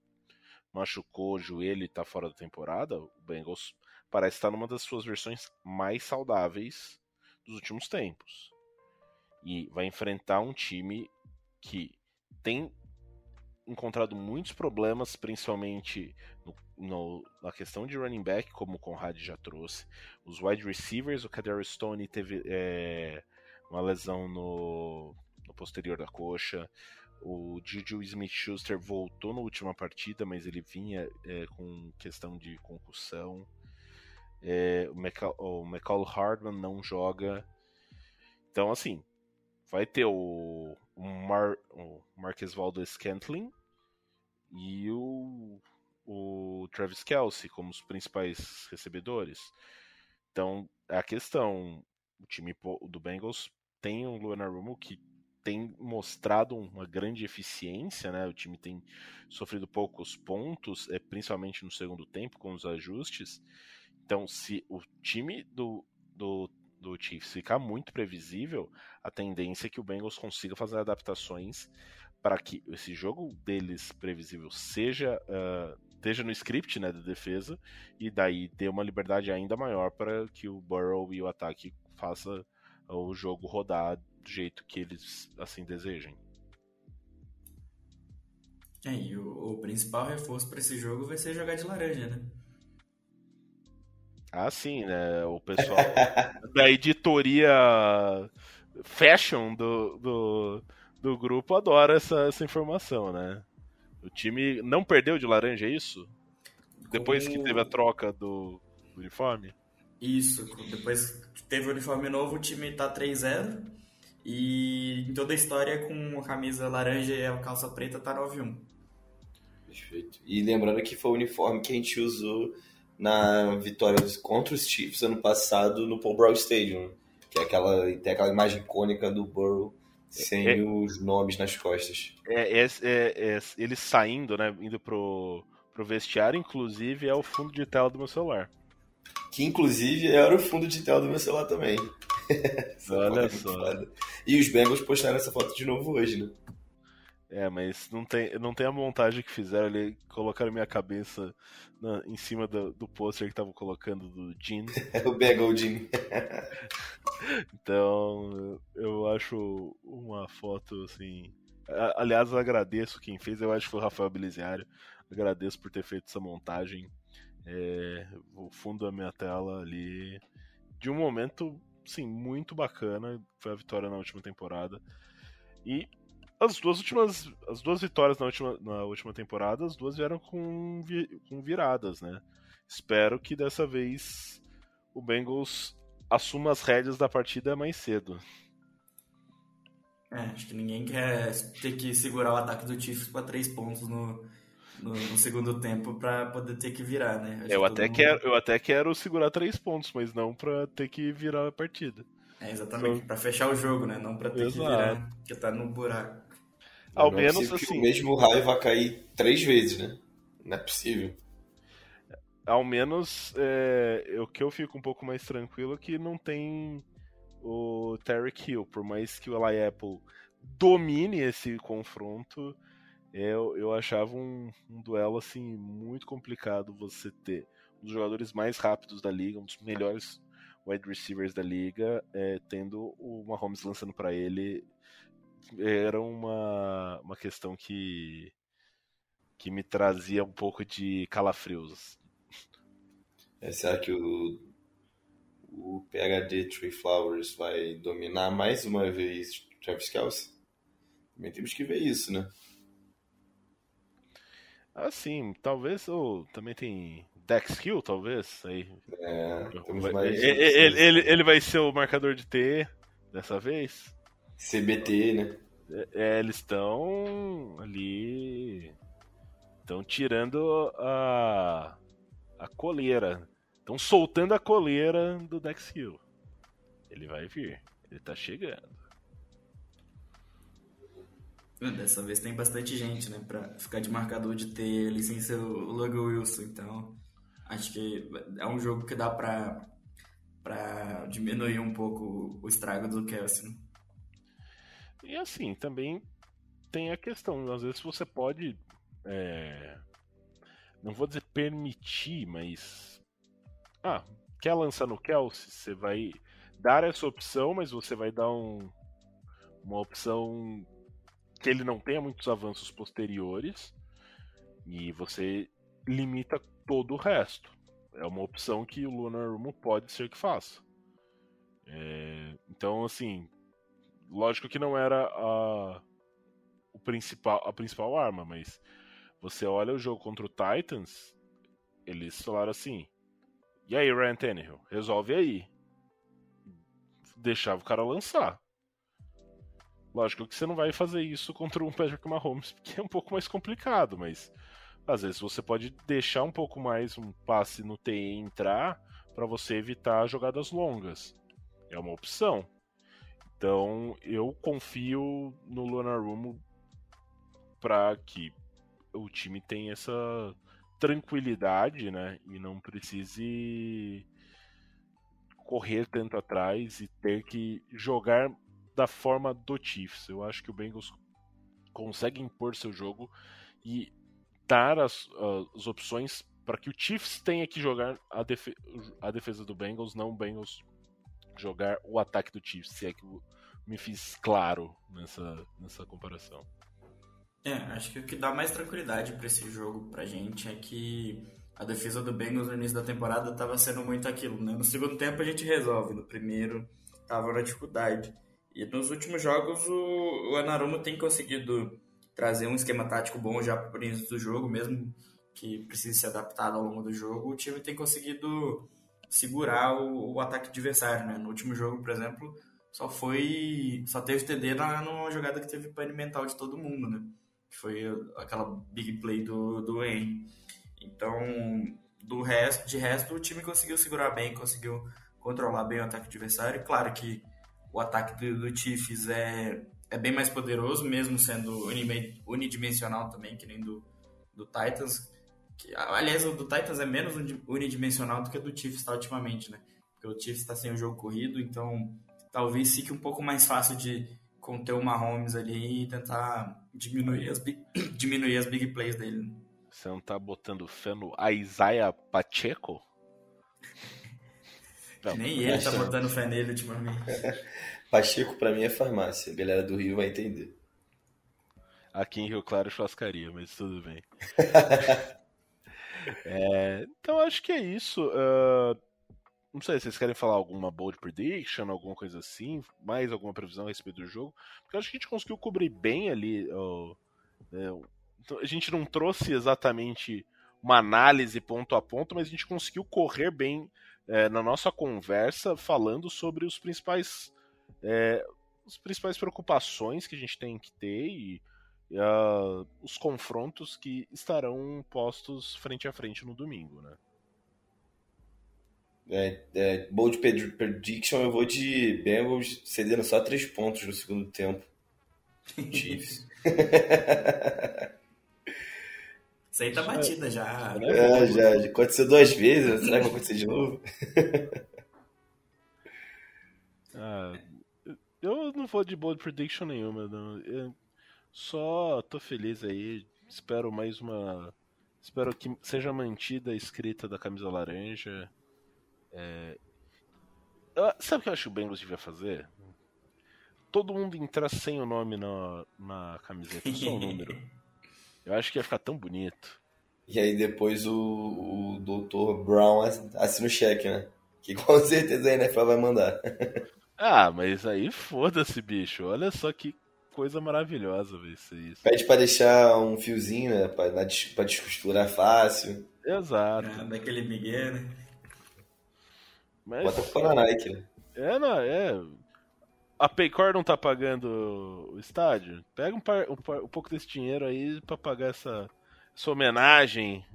S2: machucou o joelho e está fora da temporada, o Bengals parece estar numa das suas versões mais saudáveis dos últimos tempos. E vai enfrentar um time que tem encontrado muitos problemas, principalmente no, no, na questão de running back, como o Conrad já trouxe. Os wide receivers, o Kader Stone teve é, uma lesão no, no, posterior da coxa. O Juju Smith-Schuster voltou na última partida, mas ele vinha é, com questão de concussão. É, o, McCall, Hardman não joga. Então, assim, vai ter o, o, Mar, o Marques Valdo Scantling e o, o Travis Kelsey como os principais recebedores. Então, a questão, o time do Bengals tem um Luana Rumo que tem mostrado uma grande eficiência, né? O time tem sofrido poucos pontos, é, principalmente no segundo tempo, com os ajustes. Então, se o time do, do, do Chiefs ficar muito previsível, a tendência é que o Bengals consiga fazer adaptações para que esse jogo deles previsível seja uh, esteja no script né, da defesa e daí dê uma liberdade ainda maior para que o Burrow e o ataque faça o jogo rodar do jeito que eles assim desejem.
S4: É, e o, o principal reforço para esse jogo vai ser jogar de laranja, né?
S2: Ah, sim, né? O pessoal da editoria fashion do, do, do grupo adora essa, essa informação, né? O time não perdeu de laranja, é isso? Depois que teve a troca do, do uniforme?
S4: Isso, depois que teve o uniforme novo, o time tá 3-0. E em toda a história, com a camisa laranja e a calça preta, tá 9-1.
S3: Perfeito. E lembrando que foi o uniforme que a gente usou na vitória contra os Chiefs ano passado no Paul Brown Stadium, que é aquela, tem aquela imagem icônica do Burrow sem é, os nomes nas costas.
S2: É, é, é, é, ele saindo, né, indo pro, pro vestiário, inclusive é o fundo de tela do meu celular.
S3: Que inclusive era o fundo de tela do meu celular também.
S2: Olha é só.
S3: E os Bengals postaram essa foto de novo hoje, né?
S2: É, mas não tem, não tem a montagem que fizeram ali, colocaram minha cabeça na, em cima do, do pôster que estavam colocando do Jean.
S3: o Bagel Jean.
S2: então, eu acho uma foto assim. Aliás, eu agradeço quem fez, eu acho que foi o Rafael Beliziário. Agradeço por ter feito essa montagem. É, o fundo da minha tela ali. De um momento, sim, muito bacana. Foi a vitória na última temporada. E as duas últimas. As duas vitórias na última, na última temporada, as duas vieram com, vi, com viradas, né? Espero que dessa vez o Bengals assuma as rédeas da partida mais cedo.
S4: É, acho que ninguém quer ter que segurar o ataque do Chiefs para três pontos no, no, no, segundo tempo para poder ter que virar, né?
S2: eu até, mundo... quero, eu até quero segurar três pontos, mas não para ter que virar a partida.
S4: É, exatamente, então... para fechar o jogo, né? Não para ter Exato. que virar, porque tá no buraco.
S2: Ao não é menos é assim.
S3: o mesmo raio vai cair três vezes, né? Não é possível.
S2: Ao menos é, o que eu fico um pouco mais tranquilo é que não tem o Terry Hill, por mais que o Eli Apple domine esse confronto, eu, eu achava um, um, duelo assim muito complicado você ter um dos jogadores mais rápidos da liga, um dos melhores wide receivers da liga, é, tendo o Mahomes lançando para ele era uma, uma questão que, que me trazia um pouco de calafrios.
S3: É, será que o, o PHD Tree Flowers vai dominar mais uma vez Travis Kelsey? Também temos que ver isso, né?
S2: Ah, sim, talvez, ou também tem Dex Hill, talvez. Aí.
S3: É,
S2: temos mais ele, ele, ele, ele vai ser o marcador de T dessa vez.
S3: CBT, né?
S2: É, é eles estão ali. Estão tirando a. a coleira. Estão soltando a coleira do Dex Hill. Ele vai vir. Ele tá chegando.
S4: Dessa vez tem bastante gente, né? Pra ficar de marcador de ter ele sem ser o Logan Wilson. Então, acho que é um jogo que dá pra, para diminuir um pouco o estrago do Kelsey.
S2: E assim, também tem a questão, às vezes você pode. É... Não vou dizer permitir, mas. Ah, quer lançar no Kelsey? Você vai dar essa opção, mas você vai dar um, uma opção que ele não tenha muitos avanços posteriores e você limita todo o resto. É uma opção que o Lunar Rumo pode ser que faça. É, então, assim, lógico que não era a, o principal, a principal arma, mas você olha o jogo contra o Titans, eles falaram assim: e aí, Ryan Tannehill, resolve aí. Deixava o cara lançar. Lógico que você não vai fazer isso contra um Patrick Mahomes, porque é um pouco mais complicado, mas às vezes você pode deixar um pouco mais um passe no TE entrar para você evitar jogadas longas. É uma opção. Então eu confio no Lunar Rumo para que o time tenha essa tranquilidade, né, e não precise correr tanto atrás e ter que jogar da forma do Chiefs. Eu acho que o Bengals consegue impor seu jogo e dar as, as opções para que o Chiefs tenha que jogar a, defe a, defesa do Bengals, não o Bengals jogar o ataque do Chiefs, se é que me fiz claro nessa, nessa comparação.
S4: É, acho que o que dá mais tranquilidade para esse jogo pra gente é que a defesa do Bengals no início da temporada estava sendo muito aquilo, né? No segundo tempo a gente resolve, no primeiro tava na dificuldade. E nos últimos jogos o, o Anarumo tem conseguido trazer um esquema tático bom já para o início do jogo, mesmo que precise ser adaptado ao longo do jogo. O time tem conseguido segurar o, o ataque adversário, né? No último jogo, por exemplo, só foi só teve TD na numa jogada que teve pane mental de todo mundo, né? Que foi aquela big play do do Wayne. Então, do resto, de resto o time conseguiu segurar bem, conseguiu controlar bem o ataque adversário. Claro que o ataque do, do Chiefs é, é bem mais poderoso, mesmo sendo unidimensional também, que nem do, do Titans. Que, aliás, o do Titans é menos unidimensional do que o do Chiefs está ultimamente, né? Porque o Chiefs está sem o jogo corrido, então talvez fique um pouco mais fácil de conter o Mahomes ali e tentar diminuir as big, diminuir as big plays dele.
S2: Você não tá botando fé no Isaiah Pacheco?
S4: Não, Nem ele tá botando fé nele ultimamente.
S3: Pacheco pra mim é farmácia. A galera do Rio vai entender.
S2: Aqui em Rio Claro churrascaria, mas tudo bem. é, então acho que é isso. Uh, não sei se vocês querem falar alguma bold prediction, alguma coisa assim, mais alguma previsão a respeito do jogo. Porque acho que a gente conseguiu cobrir bem ali. Uh, uh, a gente não trouxe exatamente uma análise ponto a ponto, mas a gente conseguiu correr bem é, na nossa conversa falando sobre os principais é, as principais preocupações que a gente tem que ter e uh, os confrontos que estarão postos frente a frente no domingo, né?
S3: É, é, bold prediction eu vou de Bengals cedendo só três pontos no segundo tempo. Chiefs.
S4: Isso aí tá batida já.
S3: É, já, já aconteceu duas vezes, será que vai acontecer de novo?
S2: ah, eu não vou de bold prediction nenhuma, não. Eu só tô feliz aí. Espero mais uma. Espero que seja mantida a escrita da camisa laranja. É... Sabe o que eu acho que o Bengals devia fazer? Todo mundo entrar sem o nome na, na camiseta, só o número. Eu acho que ia ficar tão bonito.
S3: E aí depois o, o Dr. Brown assina o cheque, né? Que com certeza a NFL vai mandar.
S2: ah, mas aí foda-se, bicho. Olha só que coisa maravilhosa ver isso.
S3: Pede pra deixar um fiozinho, né? Pra, pra descosturar fácil.
S2: Exato.
S4: É, daquele migué, né?
S3: Mas... Bota fora Nike, né?
S2: É, não, é a Paycor não tá pagando o estádio? Pega um, par, um, par, um pouco desse dinheiro aí para pagar essa, essa homenagem.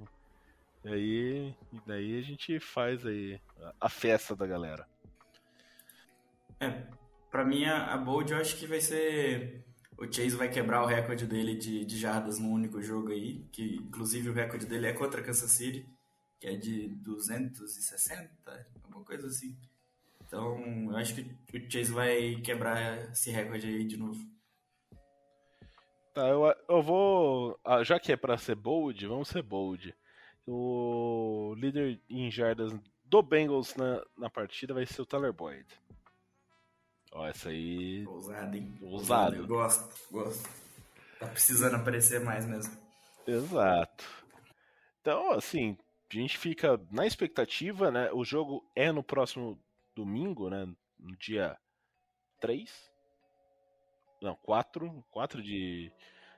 S2: E aí, e daí a gente faz aí a, a festa da galera.
S4: É, pra mim a, a Bold eu acho que vai ser. O Chase vai quebrar o recorde dele de, de jardas no único jogo aí, que inclusive o recorde dele é contra Kansas City, que é de 260, alguma coisa assim. Então, eu acho que o Chase vai quebrar esse recorde aí de novo.
S2: Tá, eu, eu vou. Ah, já que é pra ser bold, vamos ser bold. O líder em jardas do Bengals na, na partida vai ser o Tyler Boyd. Ó, essa aí.
S4: Ousado, hein?
S2: Ousado.
S4: Eu gosto, gosto. Tá precisando aparecer mais mesmo.
S2: Exato. Então, assim, a gente fica na expectativa, né? O jogo é no próximo domingo, né? No dia 3. Não, 4. 4 de,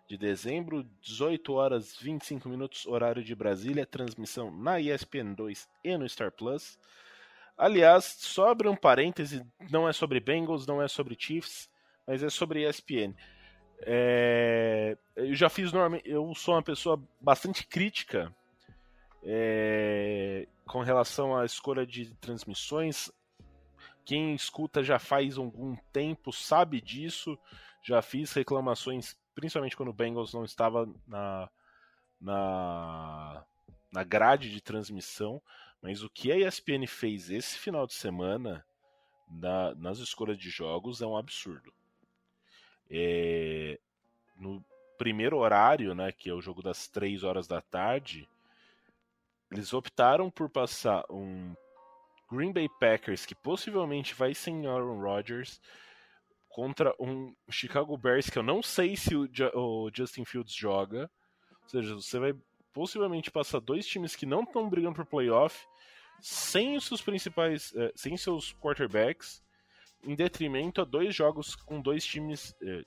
S2: de dezembro, 18 horas 25 minutos, horário de Brasília. Transmissão na ESPN 2 e no Star Plus. Aliás, sobre um parêntese, não é sobre Bengals, não é sobre Chiefs, mas é sobre ESPN. É, eu já fiz normalmente. Eu sou uma pessoa bastante crítica é, com relação à escolha de transmissões. Quem escuta já faz algum tempo sabe disso. Já fiz reclamações, principalmente quando o Bengals não estava na, na, na grade de transmissão. Mas o que a ESPN fez esse final de semana na, nas escolhas de jogos é um absurdo. É, no primeiro horário, né, que é o jogo das 3 horas da tarde, eles optaram por passar um Green Bay Packers que possivelmente vai sem Aaron Rodgers contra um Chicago Bears que eu não sei se o, o Justin Fields joga. Ou seja, você vai possivelmente passar dois times que não estão brigando por playoff sem os seus principais, eh, sem seus quarterbacks, em detrimento a dois jogos com dois times, eh,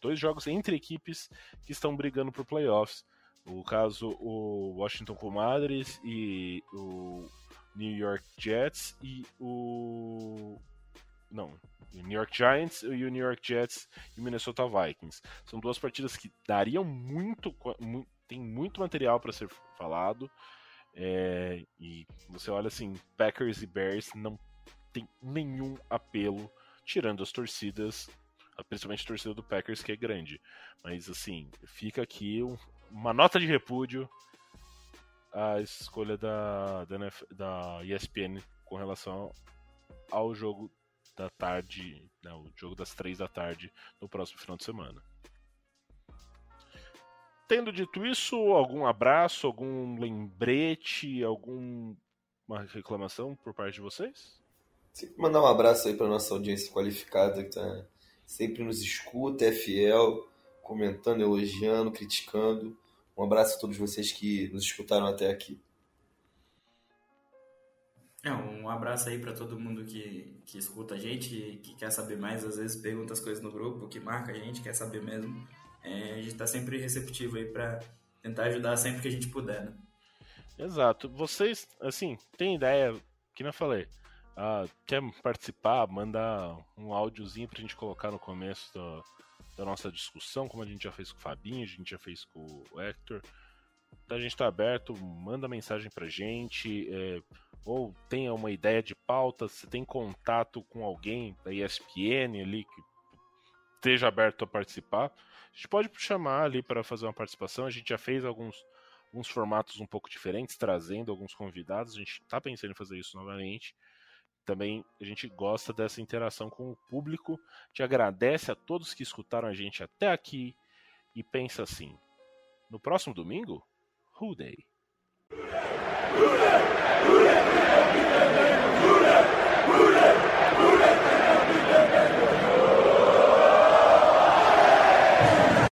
S2: dois jogos entre equipes que estão brigando por playoffs. O caso, o Washington Commanders e o New York Jets e o. Não, o New York Giants e o New York Jets e o Minnesota Vikings. São duas partidas que dariam muito. Tem muito material para ser falado. É, e você olha assim, Packers e Bears não tem nenhum apelo, tirando as torcidas, principalmente a torcida do Packers, que é grande. Mas assim, fica aqui uma nota de repúdio à escolha da, da, da ESPN com relação ao jogo da tarde, né, o jogo das três da tarde no próximo final de semana. Tendo dito isso, algum abraço, algum lembrete, alguma reclamação por parte de vocês?
S3: Sempre mandar um abraço aí para nossa audiência qualificada que tá, sempre nos escuta, é fiel, comentando, elogiando, criticando. Um abraço a todos vocês que nos escutaram até aqui.
S4: É, um abraço aí para todo mundo que, que escuta a gente, que quer saber mais, às vezes pergunta as coisas no grupo, que marca a gente, quer saber mesmo. É, a gente está sempre receptivo aí para tentar ajudar sempre que a gente puder, né?
S2: Exato. Vocês, assim, tem ideia, que não falei, ah, quer participar, manda um áudiozinho pra gente colocar no começo do, da nossa discussão, como a gente já fez com o Fabinho, a gente já fez com o Hector. Então a gente está aberto, manda mensagem pra gente, é, ou tenha uma ideia de pauta, se tem contato com alguém da ESPN ali que esteja aberto a participar, a gente pode chamar ali para fazer uma participação. A gente já fez alguns, alguns formatos um pouco diferentes, trazendo alguns convidados. A gente está pensando em fazer isso novamente também a gente gosta dessa interação com o público. Te agradece a todos que escutaram a gente até aqui e pensa assim: no próximo domingo, Who Day? Who Day? Who Day?